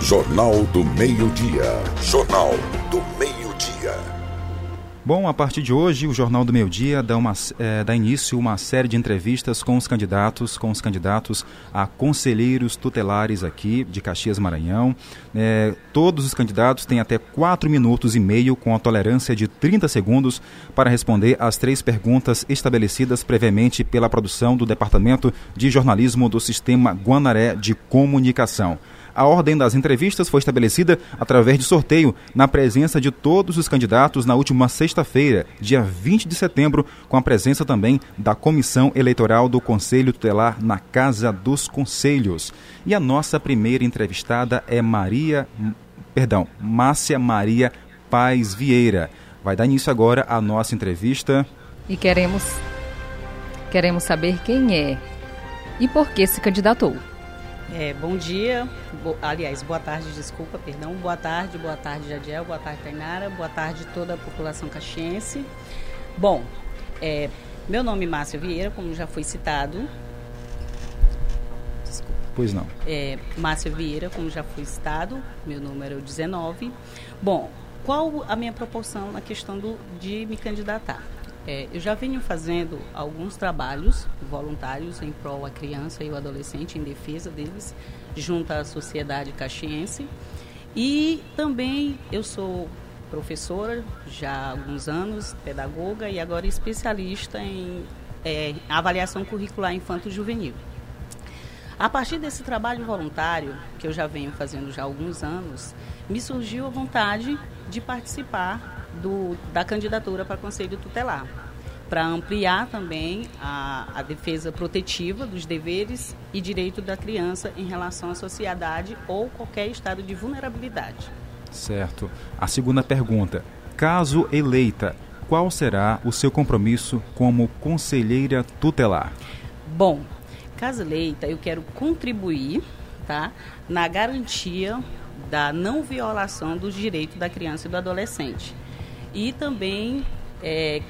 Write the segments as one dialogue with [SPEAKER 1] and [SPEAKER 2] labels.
[SPEAKER 1] Jornal do Meio-Dia. Jornal do Meio-Dia.
[SPEAKER 2] Bom, a partir de hoje, o Jornal do Meio Dia dá, é, dá início a uma série de entrevistas com os candidatos, com os candidatos a conselheiros tutelares aqui de Caxias Maranhão. É, todos os candidatos têm até 4 minutos e meio, com a tolerância de 30 segundos, para responder às três perguntas estabelecidas previamente pela produção do Departamento de Jornalismo do Sistema Guanaré de Comunicação. A ordem das entrevistas foi estabelecida através de sorteio, na presença de todos os candidatos na última sexta-feira, dia 20 de setembro, com a presença também da Comissão Eleitoral do Conselho Tutelar na Casa dos Conselhos. E a nossa primeira entrevistada é Maria, perdão, Márcia Maria Paz Vieira. Vai dar início agora a nossa entrevista.
[SPEAKER 3] E queremos queremos saber quem é e por que se candidatou.
[SPEAKER 4] É, bom dia, bo, aliás, boa tarde, desculpa, perdão. Boa tarde, boa tarde, Jadiel, boa tarde, Tainara, boa tarde toda a população caxiense. Bom, é, meu nome é Márcia Vieira, como já foi citado.
[SPEAKER 2] Desculpa. Pois não.
[SPEAKER 4] É, Márcia Vieira, como já foi citado, meu número é 19. Bom, qual a minha proporção na questão do, de me candidatar? É, eu já venho fazendo alguns trabalhos voluntários em prol a criança e o adolescente, em defesa deles, junto à sociedade caxiense. E também eu sou professora já há alguns anos, pedagoga e agora especialista em é, avaliação curricular infanto-juvenil. A partir desse trabalho voluntário, que eu já venho fazendo já há alguns anos, me surgiu a vontade de participar do, da candidatura para Conselho Tutelar, para ampliar também a, a defesa protetiva dos deveres e direito da criança em relação à sociedade ou qualquer estado de vulnerabilidade.
[SPEAKER 2] Certo. A segunda pergunta: caso eleita, qual será o seu compromisso como conselheira tutelar?
[SPEAKER 4] Bom, caso eleita, eu quero contribuir tá, na garantia da não violação dos direitos da criança e do adolescente e também é,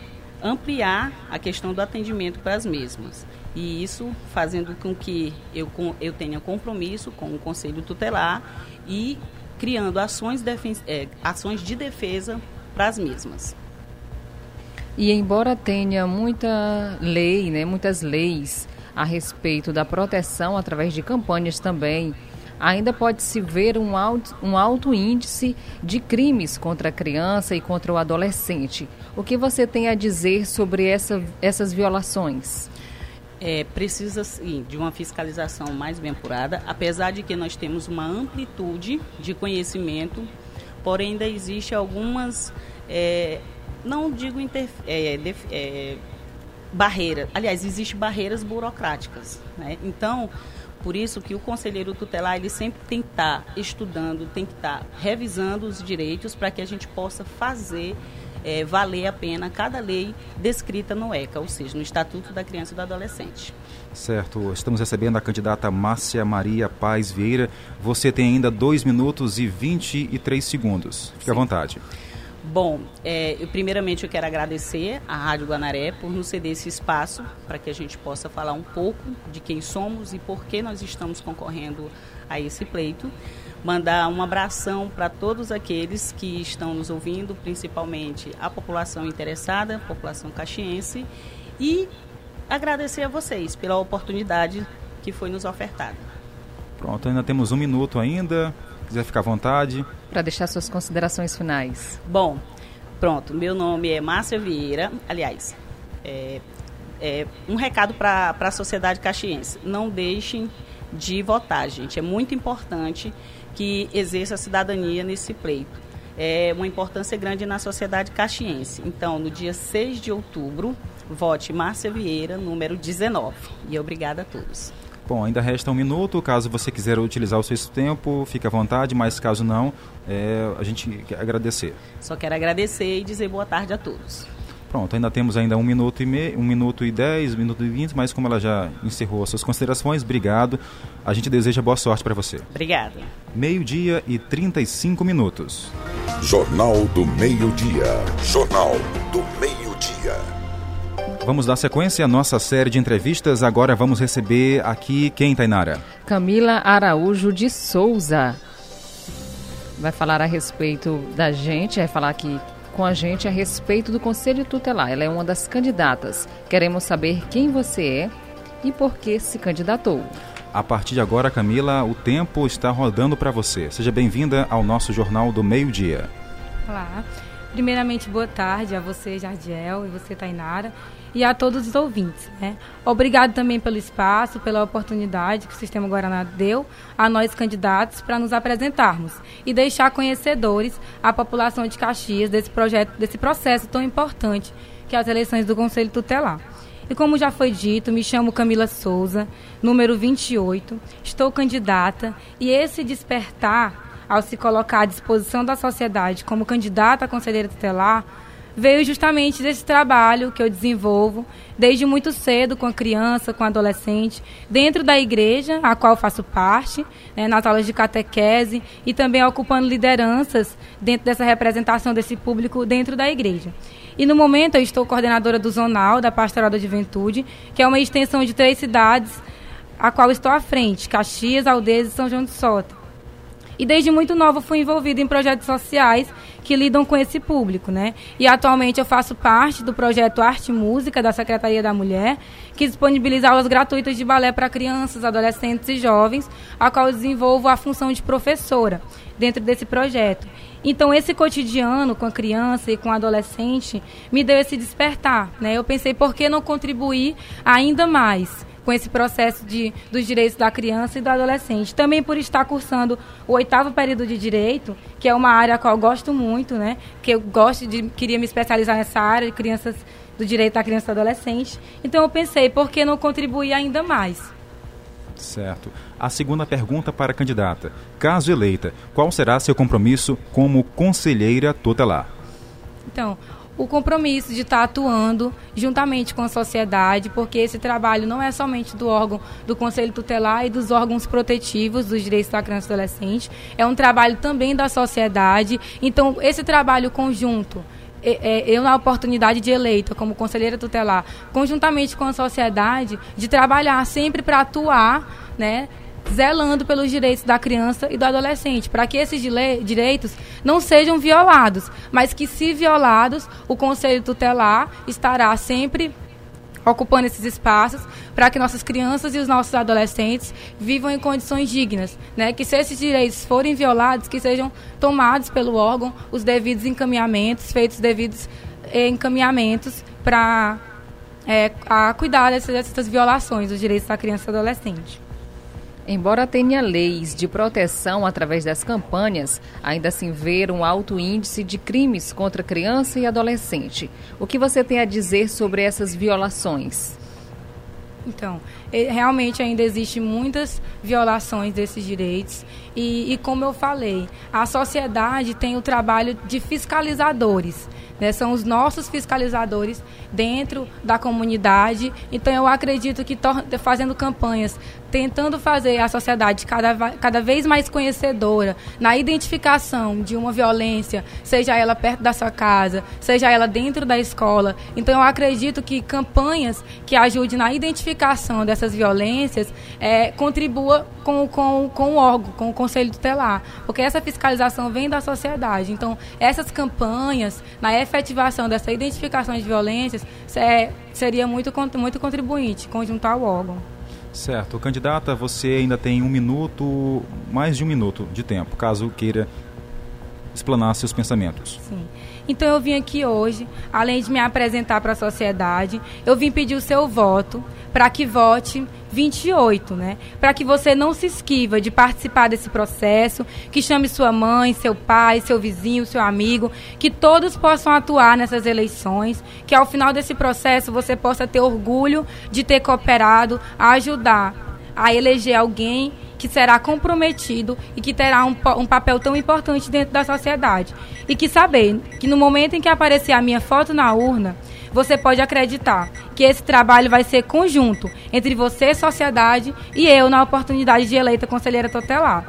[SPEAKER 4] ampliar a questão do atendimento para as mesmas. E isso fazendo com que eu, eu tenha compromisso com o Conselho Tutelar e criando ações, é, ações de defesa para as mesmas.
[SPEAKER 3] E embora tenha muita lei, né, muitas leis a respeito da proteção através de campanhas também ainda pode-se ver um alto, um alto índice de crimes contra a criança e contra o adolescente. O que você tem a dizer sobre essa, essas violações?
[SPEAKER 4] É, precisa sim de uma fiscalização mais bem apurada, apesar de que nós temos uma amplitude de conhecimento, porém ainda existe algumas, é, não digo inter, é, é, barreiras, aliás, existem barreiras burocráticas. Né? Então, por isso que o conselheiro tutelar ele sempre tem que estar tá estudando, tem que estar tá revisando os direitos para que a gente possa fazer é, valer a pena cada lei descrita no ECA, ou seja, no Estatuto da Criança e do Adolescente.
[SPEAKER 2] Certo, estamos recebendo a candidata Márcia Maria Paz Vieira. Você tem ainda 2 minutos e 23 segundos. Fique Sim. à vontade.
[SPEAKER 4] Bom, é, eu, primeiramente eu quero agradecer à Rádio Guanaré por nos ceder esse espaço para que a gente possa falar um pouco de quem somos e por que nós estamos concorrendo a esse pleito. Mandar um abração para todos aqueles que estão nos ouvindo, principalmente a população interessada, a população caxiense, e agradecer a vocês pela oportunidade que foi nos ofertada.
[SPEAKER 2] Pronto, ainda temos um minuto ainda quiser ficar à vontade.
[SPEAKER 3] Para deixar suas considerações finais.
[SPEAKER 4] Bom, pronto. Meu nome é Márcia Vieira. Aliás, é, é um recado para a sociedade caxiense. Não deixem de votar, gente. É muito importante que exerça a cidadania nesse pleito. É uma importância grande na sociedade caxiense. Então, no dia 6 de outubro, vote Márcia Vieira, número 19. E obrigada a todos.
[SPEAKER 2] Bom, ainda resta um minuto. Caso você quiser utilizar o seu tempo, fique à vontade, mas caso não, é, a gente quer agradecer.
[SPEAKER 4] Só quero agradecer e dizer boa tarde a todos.
[SPEAKER 2] Pronto, ainda temos ainda um minuto e meio, um minuto e dez, um minuto e vinte, mas como ela já encerrou as suas considerações, obrigado. A gente deseja boa sorte para você.
[SPEAKER 4] Obrigada.
[SPEAKER 2] Meio-dia e 35 minutos.
[SPEAKER 1] Jornal do Meio-Dia. Jornal do Meio-Dia.
[SPEAKER 2] Vamos dar sequência à nossa série de entrevistas. Agora vamos receber aqui quem, Tainara?
[SPEAKER 3] Camila Araújo de Souza. vai falar a respeito da gente, vai falar aqui com a gente a respeito do Conselho Tutelar. Ela é uma das candidatas. Queremos saber quem você é e por que se candidatou.
[SPEAKER 2] A partir de agora, Camila, o tempo está rodando para você. Seja bem-vinda ao nosso Jornal do Meio-Dia.
[SPEAKER 5] Olá. Primeiramente, boa tarde a você, Jardiel, e você, Tainara, e a todos os ouvintes. Né? Obrigado também pelo espaço, pela oportunidade que o Sistema Guaraná deu a nós candidatos para nos apresentarmos e deixar conhecedores a população de Caxias desse projeto, desse processo tão importante que é as eleições do Conselho Tutelar. E como já foi dito, me chamo Camila Souza, número 28, estou candidata e esse despertar ao se colocar à disposição da sociedade como candidata a conselheira tutelar, veio justamente desse trabalho que eu desenvolvo desde muito cedo com a criança, com a adolescente, dentro da igreja, a qual faço parte, né, nas aulas de catequese e também ocupando lideranças dentro dessa representação desse público dentro da igreja. E no momento eu estou coordenadora do Zonal, da Pastoral da Juventude, que é uma extensão de três cidades, a qual estou à frente, Caxias, Aldeias e São João de Sota. E desde muito nova fui envolvida em projetos sociais que lidam com esse público, né? E atualmente eu faço parte do projeto Arte e Música da Secretaria da Mulher, que disponibiliza aulas gratuitas de balé para crianças, adolescentes e jovens, a qual eu desenvolvo a função de professora dentro desse projeto. Então esse cotidiano com a criança e com o adolescente me deu esse despertar, né? Eu pensei por que não contribuir ainda mais com esse processo de, dos direitos da criança e do adolescente. Também por estar cursando o oitavo período de direito, que é uma área a qual eu gosto muito, né? Que eu gosto de queria me especializar nessa área de crianças do direito da criança e do adolescente. Então eu pensei, por que não contribuir ainda mais?
[SPEAKER 2] Certo. A segunda pergunta para a candidata. Caso eleita, qual será seu compromisso como conselheira tutelar?
[SPEAKER 5] Então, o compromisso de estar atuando juntamente com a sociedade, porque esse trabalho não é somente do órgão do Conselho Tutelar e dos órgãos protetivos dos direitos da criança e do adolescente, é um trabalho também da sociedade. Então, esse trabalho conjunto eu na oportunidade de eleita como conselheira tutelar, conjuntamente com a sociedade, de trabalhar sempre para atuar, né, zelando pelos direitos da criança e do adolescente, para que esses direitos não sejam violados, mas que, se violados, o Conselho Tutelar estará sempre ocupando esses espaços para que nossas crianças e os nossos adolescentes vivam em condições dignas, né? Que se esses direitos forem violados, que sejam tomados pelo órgão os devidos encaminhamentos, feitos devidos eh, encaminhamentos para é, a cuidar dessas, dessas violações dos direitos da criança e do adolescente.
[SPEAKER 3] Embora tenha leis de proteção através das campanhas, ainda assim ver um alto índice de crimes contra criança e adolescente. O que você tem a dizer sobre essas violações?
[SPEAKER 5] Então, realmente ainda existe muitas violações desses direitos e, e, como eu falei, a sociedade tem o trabalho de fiscalizadores né? São os nossos fiscalizadores dentro da comunidade. Então, eu acredito que fazendo campanhas, tentando fazer a sociedade cada, cada vez mais conhecedora na identificação de uma violência, seja ela perto da sua casa, seja ela dentro da escola. Então, eu acredito que campanhas que ajudem na identificação dessas violências é, contribua com, com, com o órgão, com o Conselho Tutelar, porque essa fiscalização vem da sociedade. Então, essas campanhas, na efetivação dessa identificação de violências, é, seria muito, muito contribuinte, conjuntar o órgão.
[SPEAKER 2] Certo. Candidata, você ainda tem um minuto, mais de um minuto de tempo, caso queira explanar seus pensamentos.
[SPEAKER 5] Sim. Então eu vim aqui hoje, além de me apresentar para a sociedade, eu vim pedir o seu voto para que vote 28, né? Para que você não se esquiva de participar desse processo, que chame sua mãe, seu pai, seu vizinho, seu amigo, que todos possam atuar nessas eleições, que ao final desse processo você possa ter orgulho de ter cooperado a ajudar a eleger alguém que será comprometido e que terá um, um, papel tão importante dentro da sociedade. E que saber que no momento em que aparecer a minha foto na urna, você pode acreditar que esse trabalho vai ser conjunto entre você, sociedade, e eu na oportunidade de eleita conselheira tutelar.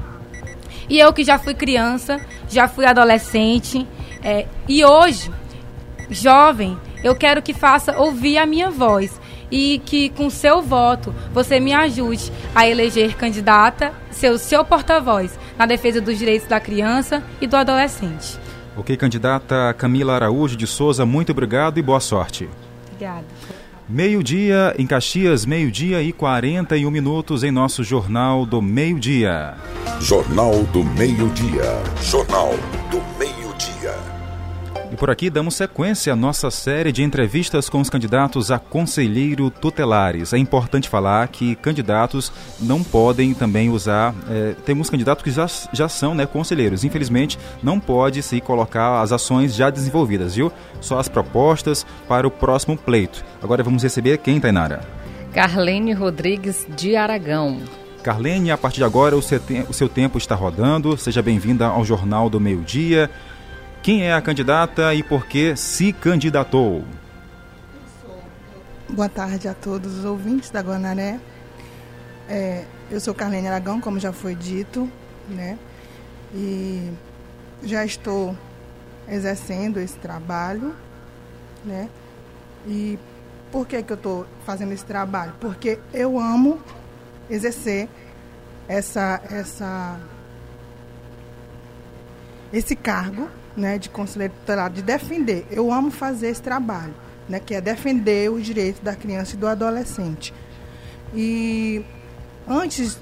[SPEAKER 5] E eu que já fui criança, já fui adolescente, é, e hoje, jovem, eu quero que faça ouvir a minha voz e que com seu voto você me ajude a eleger candidata, seu, seu porta-voz na defesa dos direitos da criança e do adolescente.
[SPEAKER 2] Ok, candidata Camila Araújo de Souza, muito obrigado e boa sorte.
[SPEAKER 5] Obrigada.
[SPEAKER 2] Meio-dia em Caxias, meio-dia e 41 minutos em nosso Jornal do Meio-Dia.
[SPEAKER 1] Jornal do Meio-Dia. Jornal do Meio-Dia.
[SPEAKER 2] Por aqui damos sequência à nossa série de entrevistas com os candidatos a conselheiro tutelares. É importante falar que candidatos não podem também usar. É, temos candidatos que já, já são né, conselheiros. Infelizmente, não pode se colocar as ações já desenvolvidas, viu? Só as propostas para o próximo pleito. Agora vamos receber quem, Tainara?
[SPEAKER 3] Carlene Rodrigues de Aragão.
[SPEAKER 2] Carlene, a partir de agora o seu, o seu tempo está rodando. Seja bem-vinda ao Jornal do Meio Dia. Quem é a candidata e por que se candidatou?
[SPEAKER 6] Boa tarde a todos os ouvintes da Guanaré. É, eu sou Carlene Aragão, como já foi dito, né? E já estou exercendo esse trabalho, né? E por que, que eu estou fazendo esse trabalho? Porque eu amo exercer essa, essa, esse cargo né, de conselheiro tutelar, de defender. Eu amo fazer esse trabalho, né, que é defender os direitos da criança e do adolescente. E antes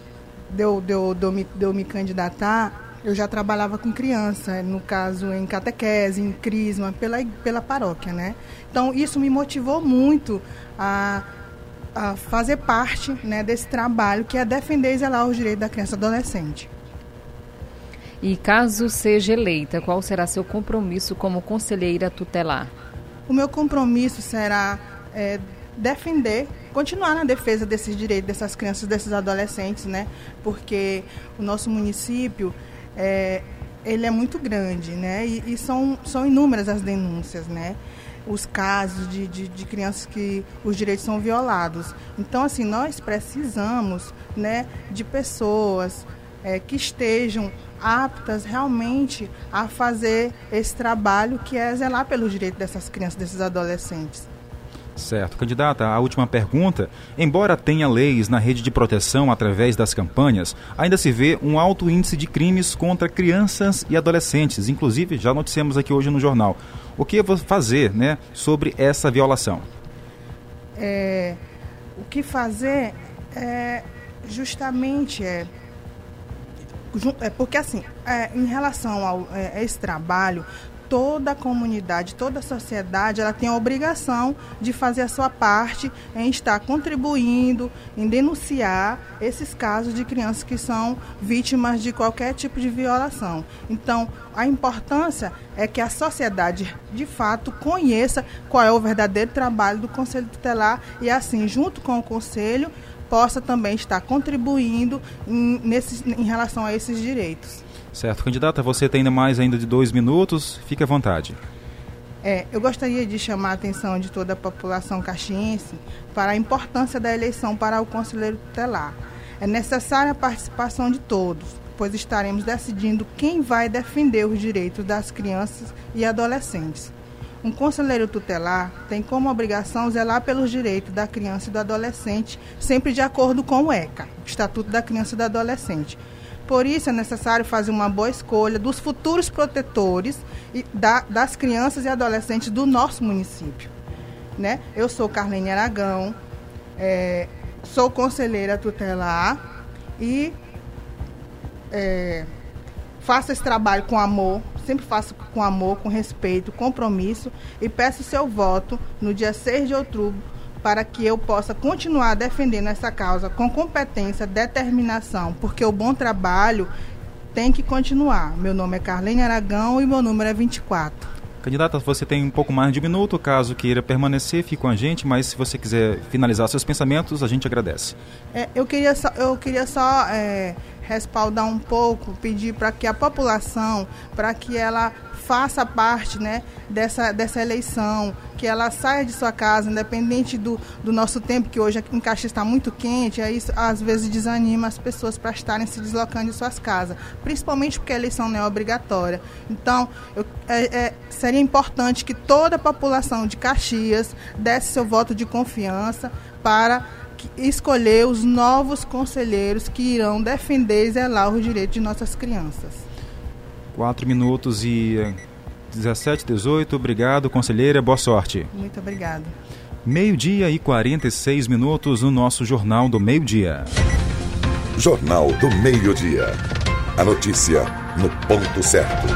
[SPEAKER 6] de eu, de eu, de eu, me, de eu me candidatar, eu já trabalhava com criança, no caso em catequese, em crisma, pela, pela paróquia, né? Então isso me motivou muito a, a fazer parte né, desse trabalho que é defender e zelar os direitos da criança e adolescente.
[SPEAKER 3] E caso seja eleita, qual será seu compromisso como conselheira tutelar?
[SPEAKER 6] O meu compromisso será é, defender, continuar na defesa desses direitos dessas crianças, desses adolescentes, né? Porque o nosso município é, ele é muito grande, né? E, e, são, são inúmeras as denúncias, né? Os casos de, de, de, crianças que os direitos são violados. Então, assim, nós precisamos, né, de pessoas é, que estejam aptas realmente a fazer esse trabalho que é zelar pelo direito dessas crianças, desses adolescentes.
[SPEAKER 2] Certo. Candidata, a última pergunta. Embora tenha leis na rede de proteção através das campanhas, ainda se vê um alto índice de crimes contra crianças e adolescentes. Inclusive, já noticiamos aqui hoje no jornal. O que fazer né, sobre essa violação?
[SPEAKER 6] É, o que fazer é justamente é é porque assim, é, em relação ao, é, a esse trabalho, toda a comunidade, toda a sociedade, ela tem a obrigação de fazer a sua parte em estar contribuindo, em denunciar esses casos de crianças que são vítimas de qualquer tipo de violação. Então, a importância é que a sociedade, de fato, conheça qual é o verdadeiro trabalho do Conselho Tutelar e, assim, junto com o Conselho, possa também estar contribuindo em, nesse, em relação a esses direitos.
[SPEAKER 2] Certo. Candidata, você tem ainda mais ainda de dois minutos, fique à vontade.
[SPEAKER 6] É, eu gostaria de chamar a atenção de toda a população caxiense para a importância da eleição para o conselheiro tutelar. É necessária a participação de todos, pois estaremos decidindo quem vai defender os direitos das crianças e adolescentes. Um conselheiro tutelar tem como obrigação zelar pelos direitos da criança e do adolescente, sempre de acordo com o ECA, Estatuto da Criança e do Adolescente. Por isso é necessário fazer uma boa escolha dos futuros protetores e da, das crianças e adolescentes do nosso município. Né? Eu sou Carlene Aragão, é, sou conselheira tutelar e é, faço esse trabalho com amor, sempre faço com amor, com respeito, compromisso e peço seu voto no dia 6 de outubro para que eu possa continuar defendendo essa causa com competência, determinação, porque o bom trabalho tem que continuar. Meu nome é Carlene Aragão e meu número é 24.
[SPEAKER 2] Candidata, você tem um pouco mais de um minuto, caso queira permanecer, fique com a gente, mas se você quiser finalizar seus pensamentos, a gente agradece.
[SPEAKER 6] É, eu queria só, eu queria só é, respaldar um pouco, pedir para que a população, para que ela faça parte né, dessa, dessa eleição, que ela saia de sua casa, independente do, do nosso tempo, que hoje em Caxias está muito quente, aí isso às vezes desanima as pessoas para estarem se deslocando de suas casas, principalmente porque a eleição não é obrigatória. Então, eu, é, é, seria importante que toda a população de Caxias desse seu voto de confiança para escolher os novos conselheiros que irão defender e zelar os direitos de nossas crianças.
[SPEAKER 2] 4 minutos e 17, 18. Obrigado, conselheira. Boa sorte.
[SPEAKER 6] Muito obrigada.
[SPEAKER 2] Meio-dia e 46 minutos no nosso Jornal do Meio-Dia.
[SPEAKER 1] Jornal do Meio-Dia. A notícia no ponto certo.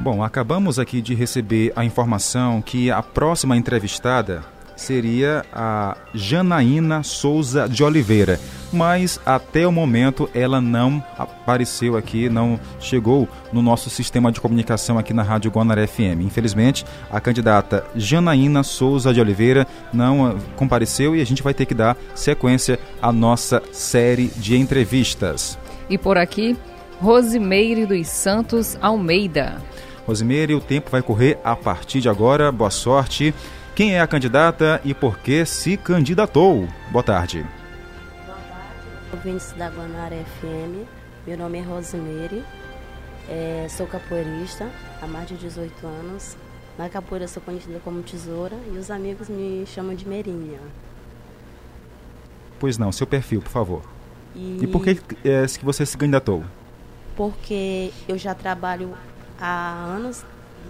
[SPEAKER 2] Bom, acabamos aqui de receber a informação que a próxima entrevistada seria a Janaína Souza de Oliveira. Mas até o momento ela não apareceu aqui, não chegou no nosso sistema de comunicação aqui na Rádio Guanaré FM. Infelizmente, a candidata Janaína Souza de Oliveira não compareceu e a gente vai ter que dar sequência à nossa série de entrevistas.
[SPEAKER 3] E por aqui, Rosimeire dos Santos Almeida.
[SPEAKER 2] Rosimeire, o tempo vai correr a partir de agora. Boa sorte. Quem é a candidata e por que se candidatou? Boa tarde.
[SPEAKER 7] Boa tarde, ouvintes da Guanara FM. Meu nome é Rosimeire, é, sou capoeirista há mais de 18 anos. Na capoeira sou conhecida como Tesoura e os amigos me chamam de Merinha.
[SPEAKER 2] Pois não, seu perfil, por favor. E, e por que é, que você se candidatou?
[SPEAKER 7] Porque eu já trabalho há anos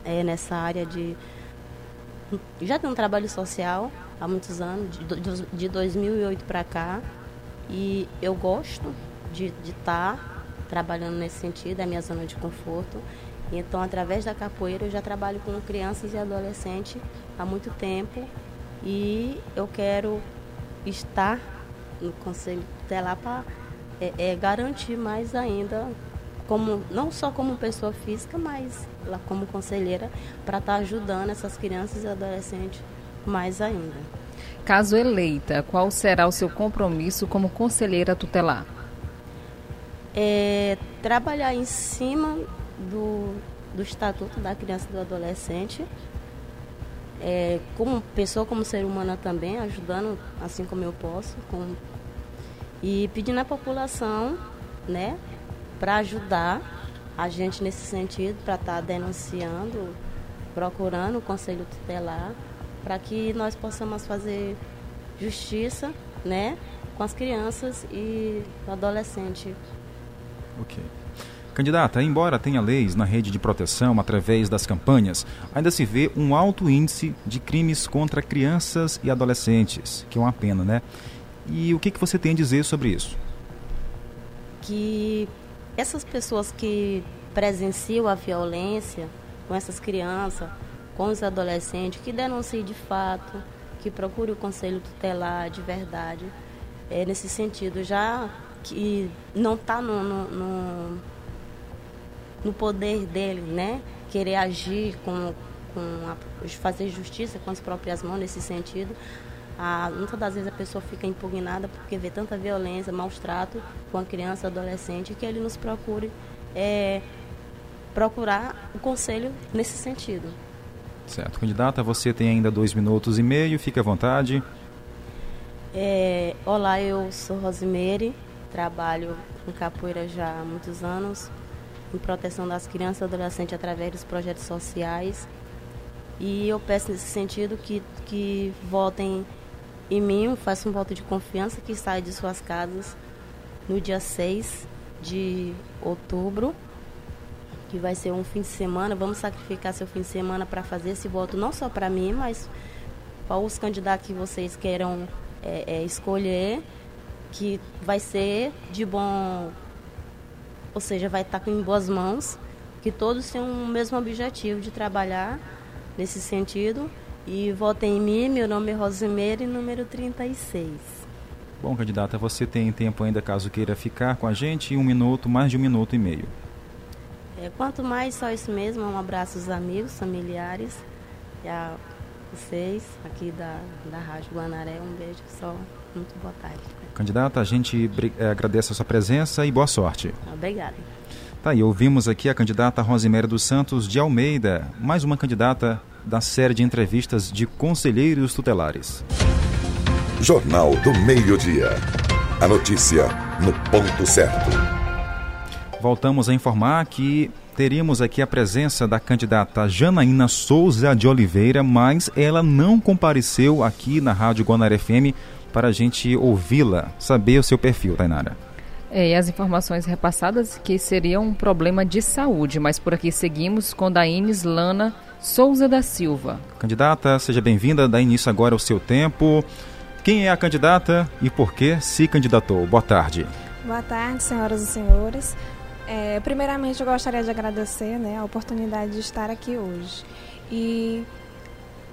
[SPEAKER 7] é, nessa área de já tenho um trabalho social há muitos anos, de, de 2008 para cá, e eu gosto de estar tá trabalhando nesse sentido, é a minha zona de conforto. Então, através da capoeira, eu já trabalho com crianças e adolescentes há muito tempo e eu quero estar no Conselho Tutelar para é, é, garantir mais ainda como não só como pessoa física, mas lá como conselheira para estar tá ajudando essas crianças e adolescentes mais ainda.
[SPEAKER 3] Caso eleita, qual será o seu compromisso como conselheira tutelar?
[SPEAKER 7] É, trabalhar em cima do, do Estatuto da Criança e do Adolescente, é, como pessoa, como ser humana também, ajudando assim como eu posso, com, e pedindo à população, né, para ajudar a gente nesse sentido, para estar tá denunciando, procurando o Conselho Tutelar, para que nós possamos fazer justiça né, com as crianças e adolescentes.
[SPEAKER 2] Ok. Candidata, embora tenha leis na rede de proteção através das campanhas, ainda se vê um alto índice de crimes contra crianças e adolescentes, que é uma pena, né? E o que, que você tem a dizer sobre isso?
[SPEAKER 7] Que essas pessoas que presenciam a violência com essas crianças, com os adolescentes, que denunciem de fato, que procure o conselho tutelar de verdade, é, nesse sentido, já que não está no, no, no, poder dele, né? Querer agir com, com a, fazer justiça com as próprias mãos nesse sentido, a, muitas das vezes a pessoa fica impugnada porque vê tanta violência, maus trato com a criança, adolescente, que ele nos procure é, procurar o conselho nesse sentido.
[SPEAKER 2] Certo. Candidata, você tem ainda dois minutos e meio, fique à vontade.
[SPEAKER 7] É, olá, eu sou Rosimeire, trabalho com capoeira já há muitos anos, em proteção das crianças e adolescentes através dos projetos sociais. E eu peço nesse sentido que, que votem em mim, faço um voto de confiança que sai de suas casas no dia 6 de outubro, que vai ser um fim de semana. Vamos sacrificar seu fim de semana para fazer esse voto, não só para mim, mas para os candidatos que vocês queiram é, é, escolher, que vai ser de bom. Ou seja, vai estar em boas mãos, que todos têm o mesmo objetivo de trabalhar nesse sentido e votem em mim, meu nome é Rosimeire, número 36.
[SPEAKER 2] Bom, candidata, você tem tempo ainda caso queira ficar com a gente, um minuto, mais de um minuto e meio.
[SPEAKER 7] É, quanto mais, só isso mesmo. Um abraço aos amigos, familiares. E a vocês aqui da, da Rádio Guanaré. Um beijo só. Muito boa tarde.
[SPEAKER 2] Candidata, a gente é, agradece a sua presença e boa sorte.
[SPEAKER 7] Obrigada.
[SPEAKER 2] Tá, e ouvimos aqui a candidata Rosiméria dos Santos de Almeida, mais uma candidata da série de entrevistas de conselheiros tutelares.
[SPEAKER 1] Jornal do Meio-Dia. A notícia no ponto certo.
[SPEAKER 2] Voltamos a informar que teríamos aqui a presença da candidata Janaína Souza de Oliveira, mas ela não compareceu aqui na Rádio Guanara FM para a gente ouvi-la, saber o seu perfil, Tainara.
[SPEAKER 3] É, e as informações repassadas que seria um problema de saúde, mas por aqui seguimos com Daines Lana Souza da Silva.
[SPEAKER 2] Candidata, seja bem-vinda, dá início agora ao seu tempo. Quem é a candidata e por que se candidatou? Boa tarde.
[SPEAKER 8] Boa tarde, senhoras e senhores. É, primeiramente, eu gostaria de agradecer né, a oportunidade de estar aqui hoje. E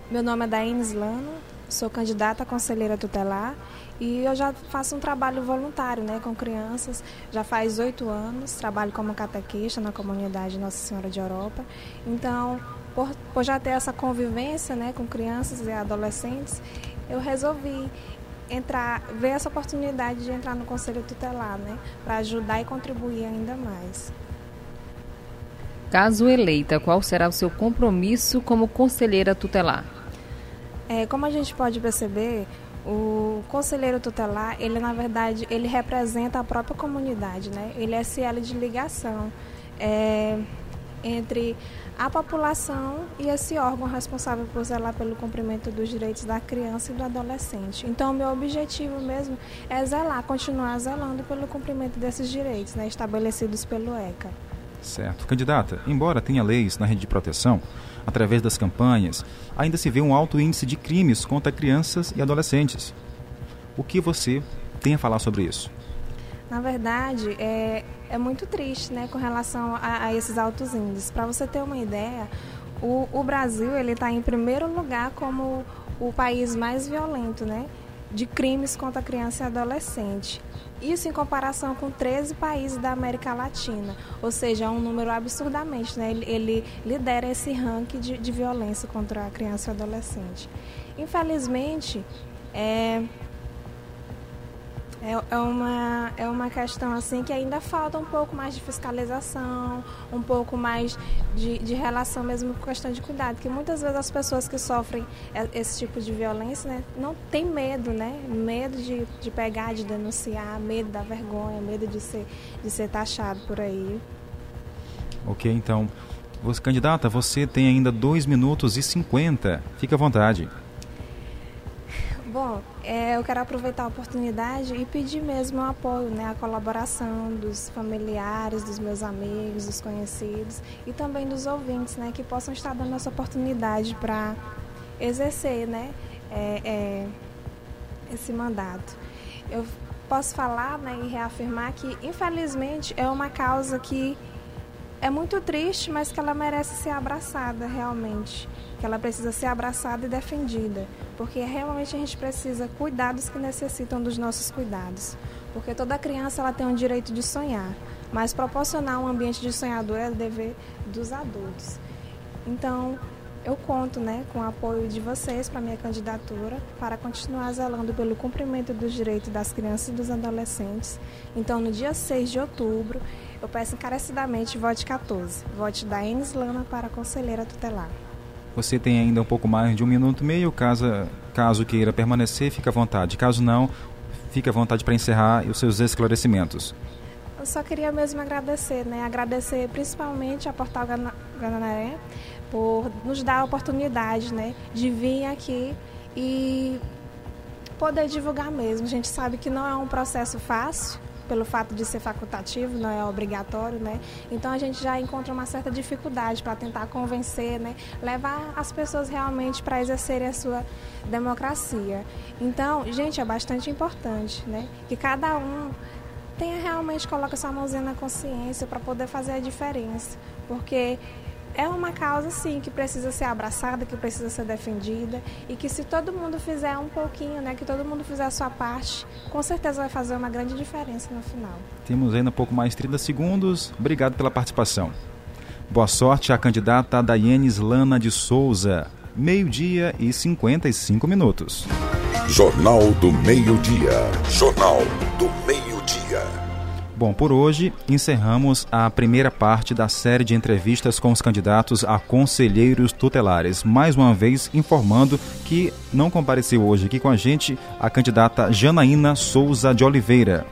[SPEAKER 8] meu nome é Daines Lana, sou candidata a conselheira tutelar e eu já faço um trabalho voluntário né, com crianças, já faz oito anos, trabalho como catequista na comunidade Nossa Senhora de Europa. Então, por, por já ter essa convivência né, com crianças e adolescentes, eu resolvi entrar, ver essa oportunidade de entrar no Conselho Tutelar, né, para ajudar e contribuir ainda mais.
[SPEAKER 3] Caso eleita, qual será o seu compromisso como conselheira tutelar?
[SPEAKER 8] É, como a gente pode perceber, o conselheiro tutelar, ele na verdade, ele representa a própria comunidade, né? Ele é SL de ligação é, entre a população e esse órgão responsável por zelar pelo cumprimento dos direitos da criança e do adolescente. Então, meu objetivo mesmo é zelar, continuar zelando pelo cumprimento desses direitos, né, estabelecidos pelo ECA.
[SPEAKER 2] Certo. Candidata, embora tenha leis na rede de proteção, através das campanhas, ainda se vê um alto índice de crimes contra crianças e adolescentes. O que você tem a falar sobre isso?
[SPEAKER 8] Na verdade, é, é muito triste né, com relação a, a esses altos índices. Para você ter uma ideia, o, o Brasil ele está em primeiro lugar como o país mais violento né, de crimes contra criança e adolescente. Isso em comparação com 13 países da América Latina, ou seja, é um número absurdamente, né? ele, ele lidera esse ranking de, de, violência contra a criança e adolescente. Infelizmente, é, é, é, uma, é uma questão assim que ainda falta um pouco mais de fiscalização, um pouco mais de, de relação mesmo com questão de cuidado, que muitas vezes as pessoas que sofrem esse tipo de violência né, não tem medo, né? Medo de, de pegar, de denunciar, medo da vergonha, medo de ser, de ser taxado por aí.
[SPEAKER 2] Ok, então, você, candidata, você tem ainda 2 minutos e 50. Fique à vontade.
[SPEAKER 8] Bom, é, eu quero aproveitar a oportunidade e pedir mesmo o apoio, né, a colaboração dos familiares, dos meus amigos, dos conhecidos e também dos ouvintes, né, que possam estar dando essa oportunidade para exercer, né, é, é, esse mandato. Eu posso falar, né, e reafirmar que, infelizmente, é uma causa que é muito triste, mas que ela merece ser abraçada realmente. Que ela precisa ser abraçada e defendida, porque realmente a gente precisa cuidar dos que necessitam dos nossos cuidados, porque toda criança ela tem um direito de sonhar, mas proporcionar um ambiente de sonhador é dever dos adultos. Então, eu conto né, com o apoio de vocês para minha candidatura, para continuar zelando pelo cumprimento dos direitos das crianças e dos adolescentes. Então, no dia 6 de outubro, eu peço encarecidamente vote 14, vote da Enes Lana para conselheira tutelar.
[SPEAKER 2] Você tem ainda um pouco mais de um minuto e meio. Caso, caso queira permanecer, fique à vontade. Caso não, fique à vontade para encerrar os seus esclarecimentos.
[SPEAKER 8] Só queria mesmo agradecer, né? Agradecer principalmente a Portal Ganaré por nos dar a oportunidade, né, de vir aqui e poder divulgar mesmo. A gente sabe que não é um processo fácil, pelo fato de ser facultativo, não é obrigatório, né? Então a gente já encontra uma certa dificuldade para tentar convencer, né? Levar as pessoas realmente para exercerem a sua democracia. Então, gente, é bastante importante, né? Que cada um tenha realmente coloca sua mãozinha na consciência para poder fazer a diferença, porque é uma causa sim que precisa ser abraçada, que precisa ser defendida e que se todo mundo fizer um pouquinho, né, que todo mundo fizer a sua parte, com certeza vai fazer uma grande diferença no final.
[SPEAKER 2] Temos ainda um pouco mais de 30 segundos. Obrigado pela participação. Boa sorte à candidata Daiane Lana de Souza. meio-dia e 55 minutos.
[SPEAKER 1] Jornal do Meio-Dia. Jornal.
[SPEAKER 2] Bom, por hoje encerramos a primeira parte da série de entrevistas com os candidatos a conselheiros tutelares. Mais uma vez informando que não compareceu hoje aqui com a gente a candidata Janaína Souza de Oliveira.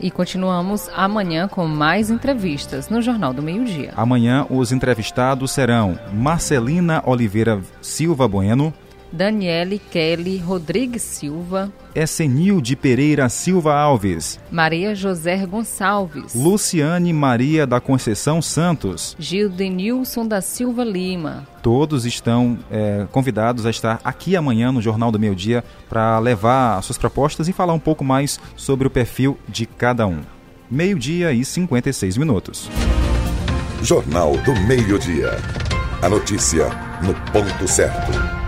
[SPEAKER 3] E continuamos amanhã com mais entrevistas no Jornal do Meio-Dia.
[SPEAKER 2] Amanhã os entrevistados serão Marcelina Oliveira Silva Bueno,
[SPEAKER 3] Daniele Kelly Rodrigues Silva,
[SPEAKER 2] Essenil de Pereira Silva Alves,
[SPEAKER 3] Maria José Gonçalves,
[SPEAKER 2] Luciane Maria da Conceição Santos,
[SPEAKER 3] Gildenilson da Silva Lima.
[SPEAKER 2] Todos estão é, convidados a estar aqui amanhã no Jornal do Meio Dia para levar suas propostas e falar um pouco mais sobre o perfil de cada um. Meio-dia e 56 minutos.
[SPEAKER 1] Jornal do Meio-Dia. A notícia no ponto certo.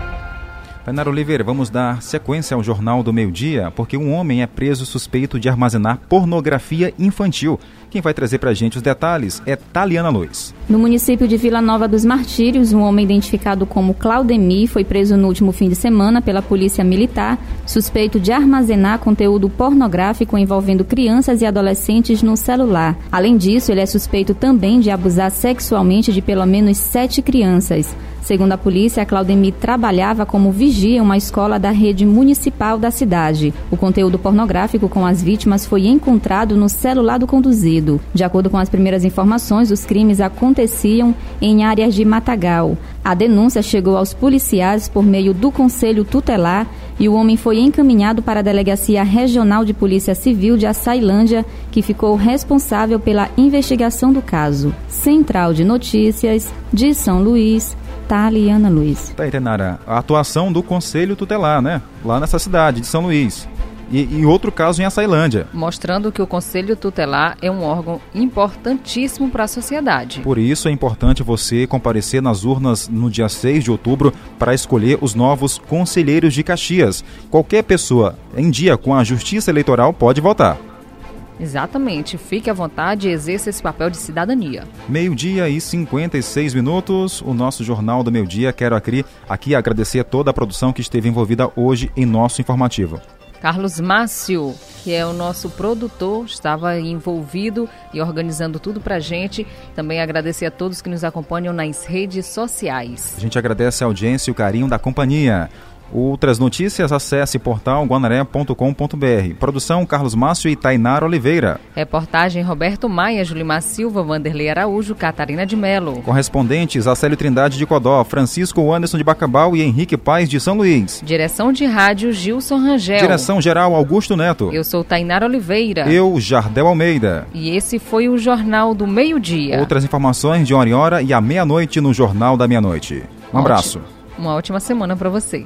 [SPEAKER 2] Tainara Oliveira, vamos dar sequência ao Jornal do Meio Dia, porque um homem é preso suspeito de armazenar pornografia infantil. Quem vai trazer para a gente os detalhes é Taliana Luiz.
[SPEAKER 9] No município de Vila Nova dos Martírios, um homem identificado como Claudemir foi preso no último fim de semana pela Polícia Militar, suspeito de armazenar conteúdo pornográfico envolvendo crianças e adolescentes no celular. Além disso, ele é suspeito também de abusar sexualmente de pelo menos sete crianças. Segundo a polícia, Claudemir trabalhava como vigia em uma escola da rede municipal da cidade. O conteúdo pornográfico com as vítimas foi encontrado no celular do conduzido. De acordo com as primeiras informações, os crimes aconteciam em áreas de Matagal. A denúncia chegou aos policiais por meio do Conselho Tutelar e o homem foi encaminhado para a Delegacia Regional de Polícia Civil de Açailândia, que ficou responsável pela investigação do caso. Central de Notícias de São Luís, Taliana Luiz.
[SPEAKER 2] Tá aí, Tenara, a atuação do Conselho Tutelar, né? Lá nessa cidade de São Luís. E, e, outro caso em Açailândia.
[SPEAKER 3] Mostrando que o Conselho Tutelar é um órgão importantíssimo para a sociedade.
[SPEAKER 2] Por isso é importante você comparecer nas urnas no dia 6 de outubro para escolher os novos conselheiros de Caxias. Qualquer pessoa em dia com a Justiça Eleitoral pode votar.
[SPEAKER 3] Exatamente. Fique à vontade e exerça esse papel de cidadania.
[SPEAKER 2] Meio-dia e 56 minutos, o nosso Jornal do Meio-Dia. Quero aqui, aqui agradecer a toda a produção que esteve envolvida hoje em nosso informativo.
[SPEAKER 3] Carlos Márcio, que é o nosso produtor, estava envolvido e organizando tudo para a gente. Também agradecer a todos que nos acompanham nas redes sociais.
[SPEAKER 2] A gente agradece a audiência e o carinho da companhia. Outras notícias, acesse portal guanaré.com.br. Produção Carlos Márcio e Tainara Oliveira.
[SPEAKER 3] Reportagem Roberto Maia, Julimar Silva, Vanderlei Araújo, Catarina de Melo.
[SPEAKER 2] Correspondentes Acélio Trindade de Codó, Francisco Anderson de Bacabal e Henrique Paz de São Luís.
[SPEAKER 3] Direção de rádio Gilson Rangel.
[SPEAKER 2] Direção geral Augusto Neto.
[SPEAKER 3] Eu sou Tainara Oliveira.
[SPEAKER 2] Eu, Jardel Almeida.
[SPEAKER 3] E esse foi o Jornal do Meio-Dia.
[SPEAKER 2] Outras informações de hora em hora e à meia-noite no Jornal da Meia-Noite. Um abraço.
[SPEAKER 3] Uma ótima semana para você.